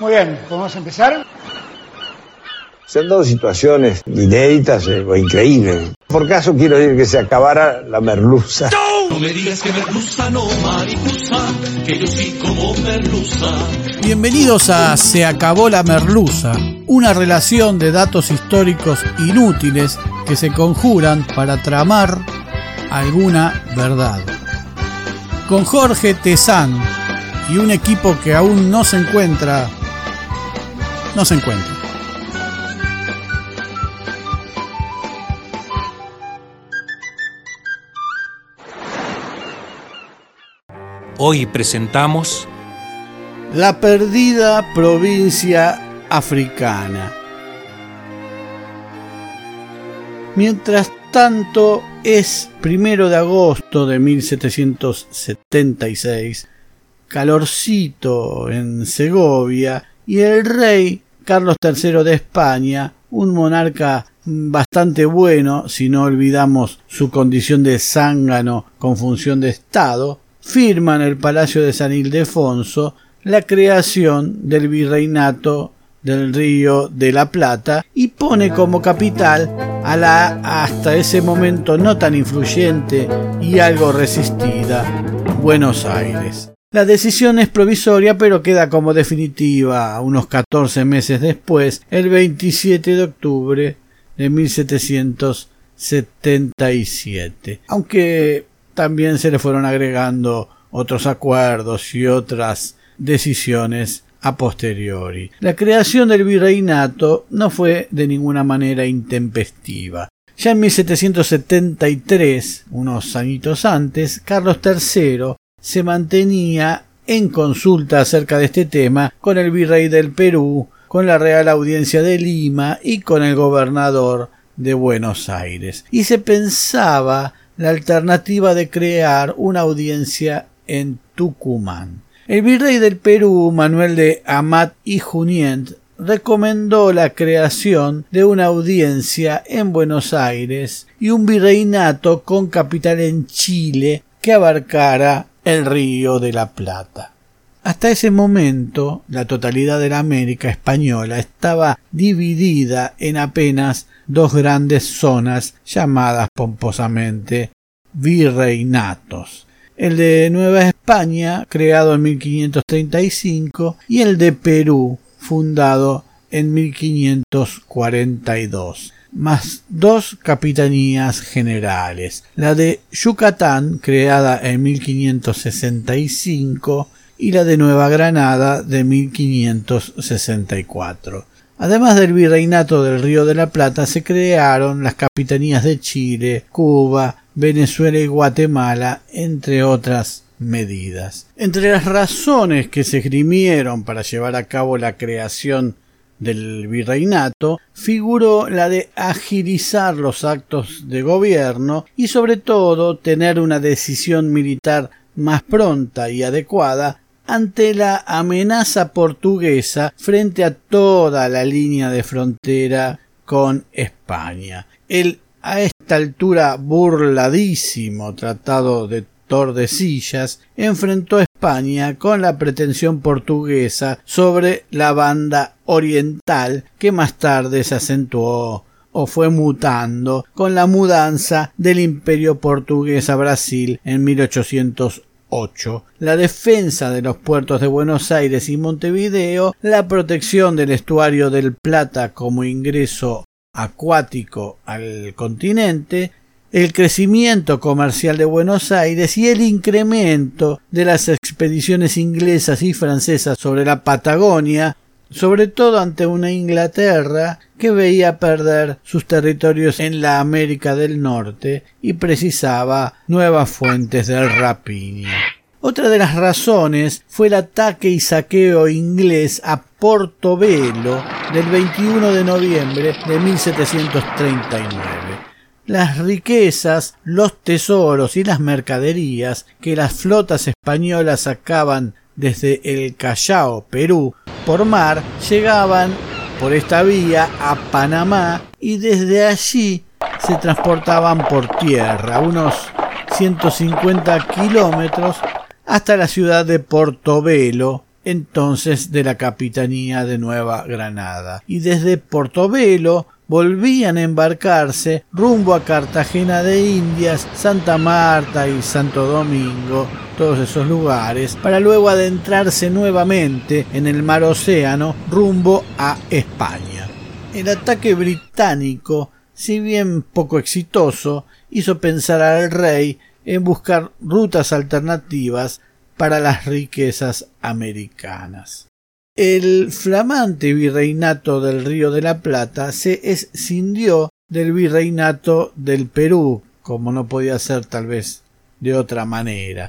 Muy bien, ¿podemos empezar? Se han dado situaciones inéditas eh, o increíbles. Por caso quiero decir que se acabara la merluza. No me digas que merluza, no mariposa, que yo sí como merluza. Bienvenidos a Se acabó la merluza, una relación de datos históricos inútiles que se conjuran para tramar alguna verdad. Con Jorge Tezán y un equipo que aún no se encuentra, no se encuentra. Hoy presentamos La perdida provincia africana. Mientras tanto, es primero de agosto de 1776, calorcito en Segovia, y el rey Carlos III de España, un monarca bastante bueno, si no olvidamos su condición de zángano con función de Estado, firma en el Palacio de San Ildefonso la creación del virreinato del Río de la Plata y pone como capital a la hasta ese momento no tan influyente y algo resistida Buenos Aires. La decisión es provisoria pero queda como definitiva unos 14 meses después, el 27 de octubre de 1777. Aunque también se le fueron agregando otros acuerdos y otras decisiones a posteriori. La creación del virreinato no fue de ninguna manera intempestiva. Ya en 1773, unos añitos antes, Carlos III se mantenía en consulta acerca de este tema con el virrey del Perú, con la Real Audiencia de Lima y con el gobernador de Buenos Aires. Y se pensaba la alternativa de crear una audiencia en Tucumán. El virrey del Perú, Manuel de Amat y Junient, recomendó la creación de una audiencia en Buenos Aires y un virreinato con capital en Chile que abarcara el río de la Plata. Hasta ese momento, la totalidad de la América española estaba dividida en apenas dos grandes zonas llamadas pomposamente virreinatos el de Nueva España, creado en 1535, y el de Perú, fundado en 1542, más dos capitanías generales, la de Yucatán, creada en 1565, y la de Nueva Granada de 1564. Además del virreinato del Río de la Plata, se crearon las capitanías de Chile, Cuba, Venezuela y Guatemala, entre otras medidas. Entre las razones que se esgrimieron para llevar a cabo la creación del virreinato figuró la de agilizar los actos de gobierno y sobre todo tener una decisión militar más pronta y adecuada ante la amenaza portuguesa frente a toda la línea de frontera con España. El a esta altura burladísimo tratado de Tordesillas enfrentó Con la pretensión portuguesa sobre la banda oriental que más tarde se acentuó o fue mutando con la mudanza del imperio portugués a Brasil en 1808, la defensa de los puertos de Buenos Aires y Montevideo, la protección del estuario del Plata como ingreso acuático al continente, el crecimiento comercial de Buenos Aires y el incremento de las expediciones inglesas y francesas sobre la Patagonia, sobre todo ante una Inglaterra que veía perder sus territorios en la América del Norte y precisaba nuevas fuentes del rapiño. Otra de las razones fue el ataque y saqueo inglés a Portobelo del 21 de noviembre de 1739. Las riquezas, los tesoros y las mercaderías que las flotas españolas sacaban desde el Callao, Perú, por mar, llegaban por esta vía a Panamá y desde allí se transportaban por tierra, unos 150 kilómetros hasta la ciudad de Portobelo, entonces de la Capitanía de Nueva Granada. Y desde Portobelo volvían a embarcarse rumbo a Cartagena de Indias, Santa Marta y Santo Domingo, todos esos lugares, para luego adentrarse nuevamente en el mar Océano rumbo a España. El ataque británico, si bien poco exitoso, hizo pensar al rey en buscar rutas alternativas para las riquezas americanas. El flamante virreinato del Río de la Plata se escindió del virreinato del Perú, como no podía ser tal vez de otra manera.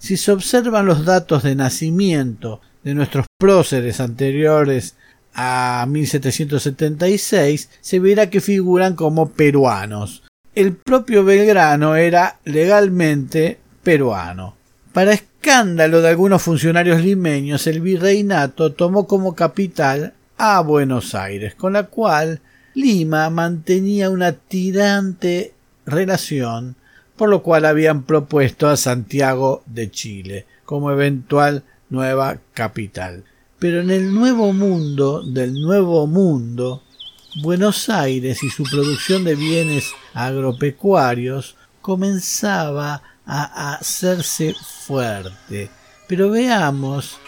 Si se observan los datos de nacimiento de nuestros próceres anteriores a 1776, se verá que figuran como peruanos. El propio Belgrano era legalmente peruano. De algunos funcionarios limeños, el virreinato tomó como capital a Buenos Aires, con la cual Lima mantenía una tirante relación, por lo cual habían propuesto a Santiago de Chile como eventual nueva capital. Pero en el nuevo mundo del nuevo mundo, Buenos Aires y su producción de bienes agropecuarios comenzaba a hacerse fuerte. Pero veamos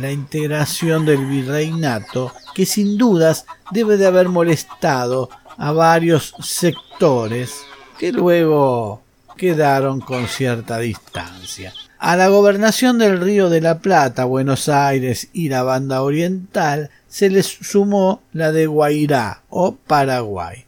la integración del virreinato que sin dudas debe de haber molestado a varios sectores que luego quedaron con cierta distancia. A la gobernación del Río de la Plata, Buenos Aires y la banda oriental se les sumó la de Guairá o Paraguay.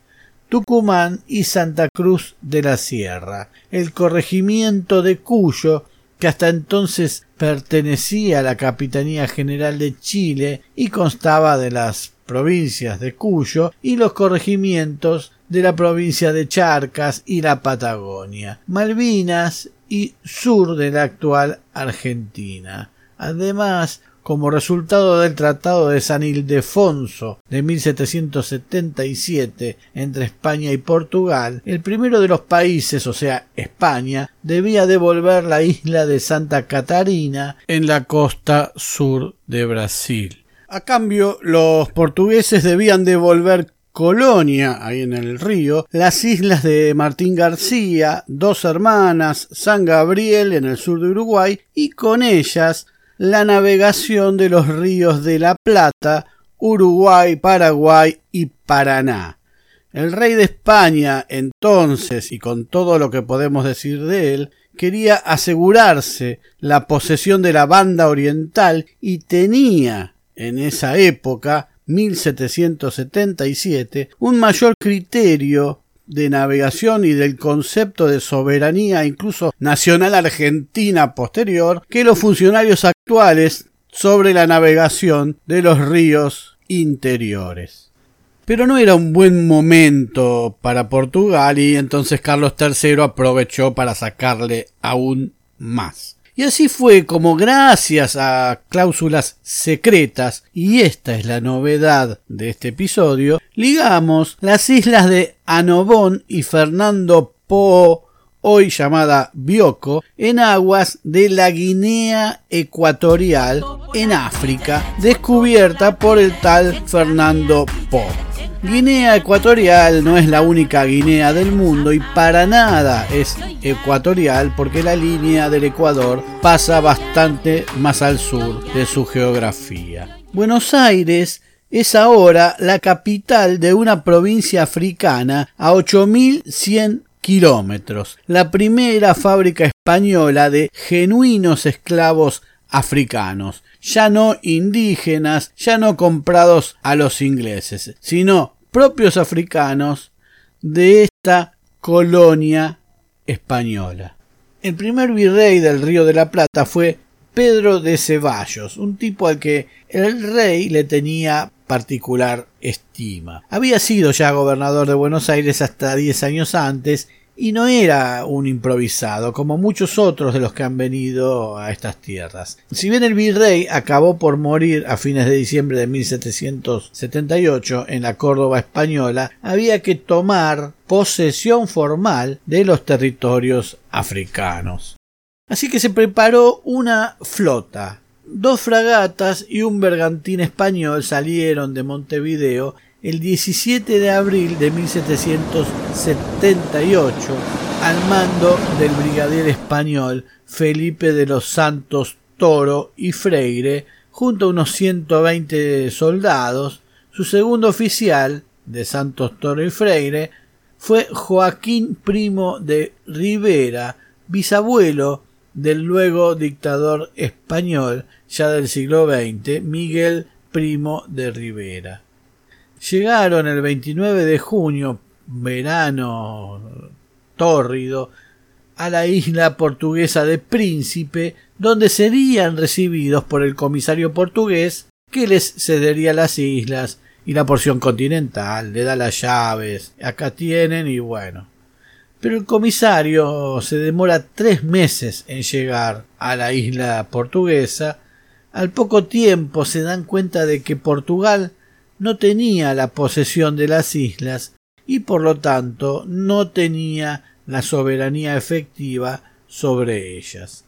Tucumán y Santa Cruz de la Sierra. El corregimiento de Cuyo, que hasta entonces pertenecía a la Capitanía General de Chile y constaba de las provincias de Cuyo y los corregimientos de la provincia de Charcas y la Patagonia, Malvinas y sur de la actual Argentina. Además, como resultado del Tratado de San Ildefonso de 1777 entre España y Portugal, el primero de los países, o sea, España, debía devolver la isla de Santa Catarina en la costa sur de Brasil. A cambio, los portugueses debían devolver Colonia, ahí en el río, las islas de Martín García, Dos Hermanas, San Gabriel en el sur de Uruguay y con ellas la navegación de los ríos de la Plata, Uruguay, Paraguay y Paraná. El rey de España entonces, y con todo lo que podemos decir de él, quería asegurarse la posesión de la banda oriental y tenía en esa época 1777 un mayor criterio de navegación y del concepto de soberanía incluso nacional argentina posterior que los funcionarios actuales sobre la navegación de los ríos interiores. Pero no era un buen momento para Portugal y entonces Carlos III aprovechó para sacarle aún más. Y así fue como gracias a cláusulas secretas, y esta es la novedad de este episodio, ligamos las islas de Anobón y Fernando Po, hoy llamada Bioko, en aguas de la Guinea Ecuatorial en África, descubierta por el tal Fernando Po. Guinea Ecuatorial no es la única Guinea del mundo y para nada es ecuatorial porque la línea del Ecuador pasa bastante más al sur de su geografía. Buenos Aires es ahora la capital de una provincia africana a 8.100 kilómetros, la primera fábrica española de genuinos esclavos africanos, ya no indígenas, ya no comprados a los ingleses, sino propios africanos de esta colonia española. El primer virrey del Río de la Plata fue Pedro de Ceballos, un tipo al que el rey le tenía particular estima. Había sido ya gobernador de Buenos Aires hasta diez años antes y no era un improvisado, como muchos otros de los que han venido a estas tierras. Si bien el virrey acabó por morir a fines de diciembre de 1778 en la Córdoba española, había que tomar posesión formal de los territorios africanos. Así que se preparó una flota Dos fragatas y un bergantín español salieron de Montevideo el 17 de abril de 1778 al mando del brigadier español Felipe de los Santos Toro y Freire, junto a unos 120 soldados. Su segundo oficial, de Santos Toro y Freire, fue Joaquín Primo de Rivera, bisabuelo del luego dictador español, ya del siglo XX, Miguel Primo de Rivera. Llegaron el 29 de junio, verano tórrido, a la isla portuguesa de Príncipe, donde serían recibidos por el comisario portugués que les cedería las islas y la porción continental, le da las llaves, acá tienen y bueno. Pero el comisario se demora tres meses en llegar a la isla portuguesa. Al poco tiempo se dan cuenta de que Portugal no tenía la posesión de las islas y por lo tanto no tenía la soberanía efectiva sobre ellas.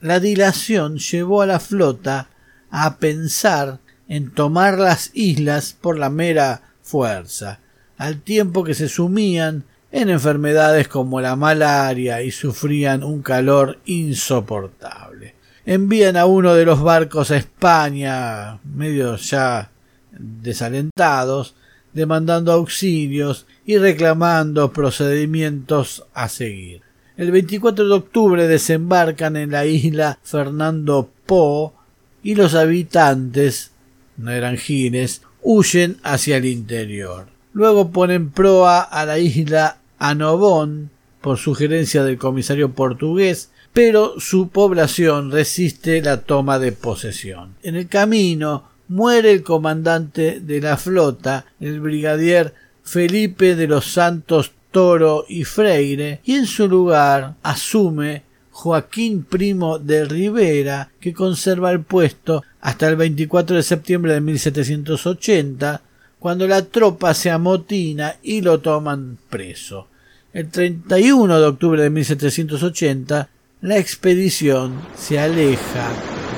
La dilación llevó a la flota a pensar en tomar las islas por la mera fuerza, al tiempo que se sumían en enfermedades como la malaria y sufrían un calor insoportable. Envían a uno de los barcos a España, medio ya desalentados, demandando auxilios y reclamando procedimientos a seguir. El 24 de octubre desembarcan en la isla Fernando Po y los habitantes, no eran gines, huyen hacia el interior. Luego ponen proa a la isla Anobón por sugerencia del comisario portugués, pero su población resiste la toma de posesión. En el camino muere el comandante de la flota, el brigadier Felipe de los Santos Toro y Freire, y en su lugar asume Joaquín Primo de Rivera, que conserva el puesto hasta el 24 de septiembre de 1780, cuando la tropa se amotina y lo toman preso. El 31 de octubre de 1780, la expedición se aleja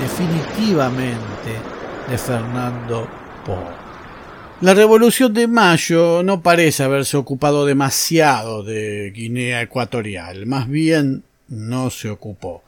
definitivamente de Fernando Po. La Revolución de Mayo no parece haberse ocupado demasiado de Guinea Ecuatorial, más bien no se ocupó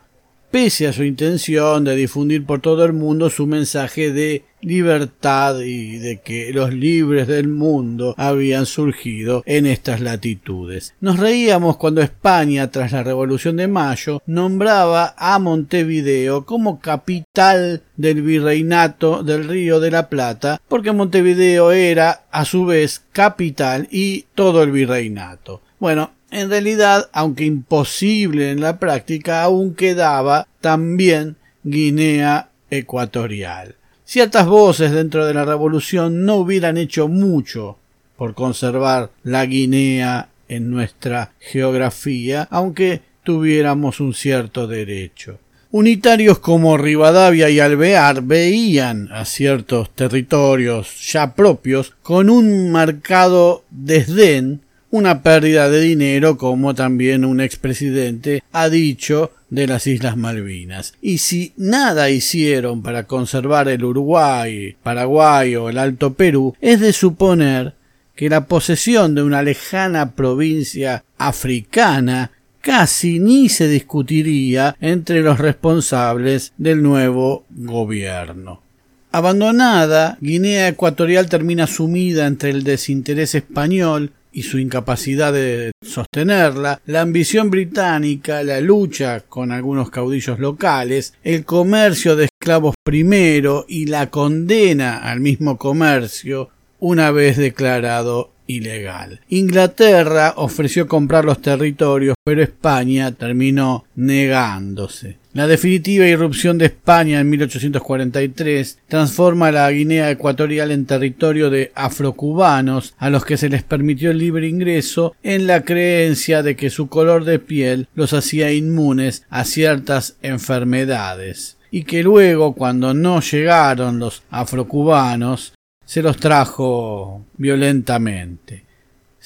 pese a su intención de difundir por todo el mundo su mensaje de libertad y de que los libres del mundo habían surgido en estas latitudes. Nos reíamos cuando España, tras la Revolución de Mayo, nombraba a Montevideo como capital del virreinato del Río de la Plata, porque Montevideo era, a su vez, capital y todo el virreinato. Bueno, en realidad, aunque imposible en la práctica, aún quedaba también Guinea Ecuatorial. Ciertas voces dentro de la revolución no hubieran hecho mucho por conservar la Guinea en nuestra geografía, aunque tuviéramos un cierto derecho. Unitarios como Rivadavia y Alvear veían a ciertos territorios ya propios con un marcado desdén una pérdida de dinero como también un expresidente ha dicho de las Islas Malvinas. Y si nada hicieron para conservar el Uruguay, Paraguay o el Alto Perú, es de suponer que la posesión de una lejana provincia africana casi ni se discutiría entre los responsables del nuevo gobierno. Abandonada, Guinea Ecuatorial termina sumida entre el desinterés español y su incapacidad de sostenerla, la ambición británica, la lucha con algunos caudillos locales, el comercio de esclavos primero y la condena al mismo comercio una vez declarado ilegal. Inglaterra ofreció comprar los territorios, pero España terminó negándose. La definitiva irrupción de España en 1843 transforma la Guinea Ecuatorial en territorio de afrocubanos a los que se les permitió el libre ingreso en la creencia de que su color de piel los hacía inmunes a ciertas enfermedades y que luego cuando no llegaron los afrocubanos se los trajo violentamente.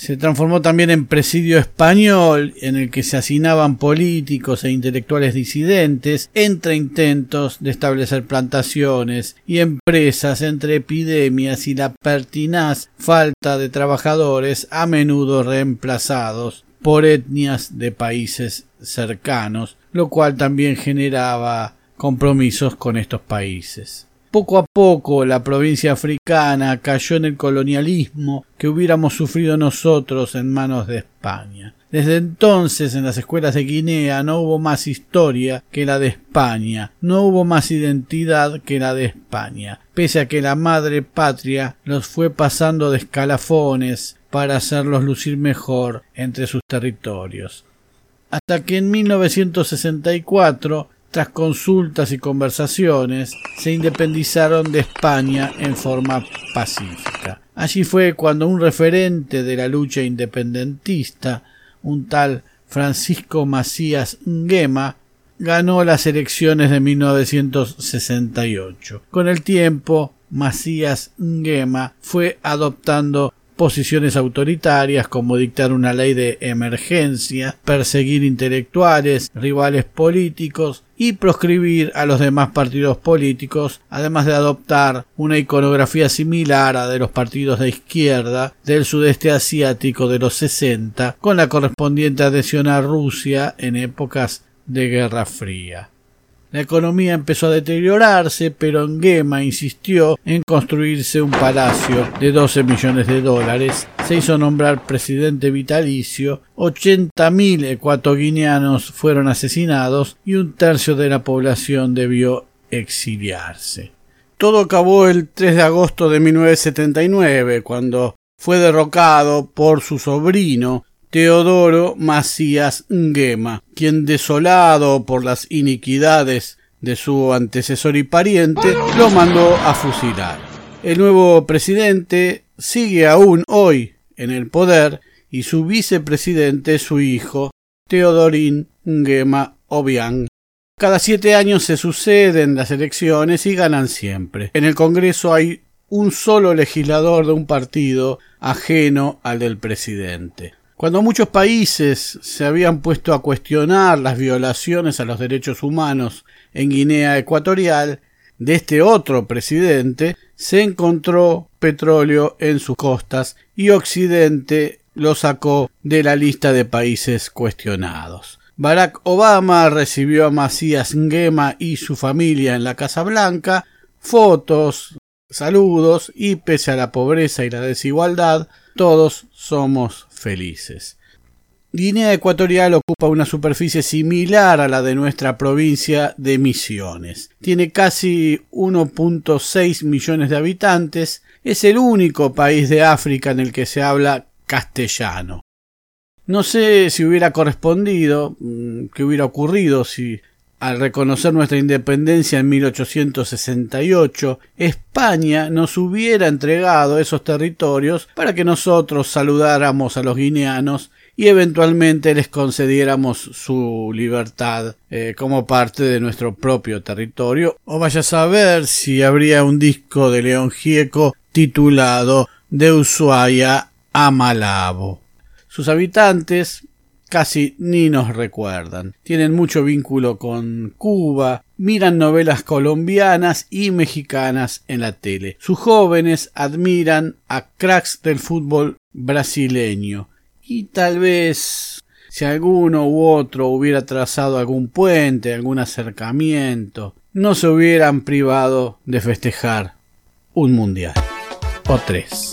Se transformó también en presidio español en el que se hacinaban políticos e intelectuales disidentes entre intentos de establecer plantaciones y empresas entre epidemias y la pertinaz falta de trabajadores a menudo reemplazados por etnias de países cercanos, lo cual también generaba compromisos con estos países. Poco a poco la provincia africana cayó en el colonialismo que hubiéramos sufrido nosotros en manos de España. Desde entonces en las escuelas de Guinea no hubo más historia que la de España, no hubo más identidad que la de España, pese a que la madre patria los fue pasando de escalafones para hacerlos lucir mejor entre sus territorios. Hasta que en 1964 tras consultas y conversaciones, se independizaron de España en forma pacífica. Allí fue cuando un referente de la lucha independentista, un tal Francisco Macías Nguema, ganó las elecciones de 1968. Con el tiempo, Macías Nguema fue adoptando posiciones autoritarias como dictar una ley de emergencia, perseguir intelectuales, rivales políticos y proscribir a los demás partidos políticos, además de adoptar una iconografía similar a de los partidos de izquierda del sudeste asiático de los 60, con la correspondiente adhesión a Rusia en épocas de Guerra Fría. La economía empezó a deteriorarse, pero Nguema insistió en construirse un palacio de 12 millones de dólares. Se hizo nombrar presidente vitalicio, 80.000 ecuatoguineanos fueron asesinados y un tercio de la población debió exiliarse. Todo acabó el 3 de agosto de 1979, cuando fue derrocado por su sobrino, Teodoro Macías Nguema, quien desolado por las iniquidades de su antecesor y pariente, lo mandó a fusilar. El nuevo presidente sigue aún hoy en el poder y su vicepresidente es su hijo, Teodorín Nguema Obiang. Cada siete años se suceden las elecciones y ganan siempre. En el Congreso hay un solo legislador de un partido ajeno al del presidente. Cuando muchos países se habían puesto a cuestionar las violaciones a los derechos humanos en Guinea Ecuatorial, de este otro presidente se encontró petróleo en sus costas y Occidente lo sacó de la lista de países cuestionados. Barack Obama recibió a Macías Nguema y su familia en la Casa Blanca, fotos, saludos y pese a la pobreza y la desigualdad, todos somos felices. Guinea Ecuatorial ocupa una superficie similar a la de nuestra provincia de Misiones. Tiene casi 1.6 millones de habitantes. Es el único país de África en el que se habla castellano. No sé si hubiera correspondido, mm, qué hubiera ocurrido si al reconocer nuestra independencia en 1868, España nos hubiera entregado esos territorios para que nosotros saludáramos a los guineanos y eventualmente les concediéramos su libertad eh, como parte de nuestro propio territorio. O vaya a saber si habría un disco de León Gieco titulado De Ushuaia a Malabo. Sus habitantes casi ni nos recuerdan. Tienen mucho vínculo con Cuba, miran novelas colombianas y mexicanas en la tele. Sus jóvenes admiran a cracks del fútbol brasileño. Y tal vez si alguno u otro hubiera trazado algún puente, algún acercamiento, no se hubieran privado de festejar un mundial. O tres.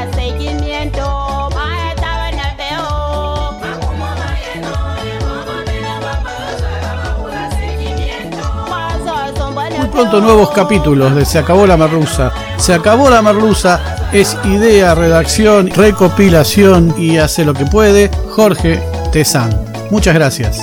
pronto nuevos capítulos de Se acabó la merluza. Se acabó la merluza es idea, redacción, recopilación y hace lo que puede Jorge Tezán. Muchas gracias.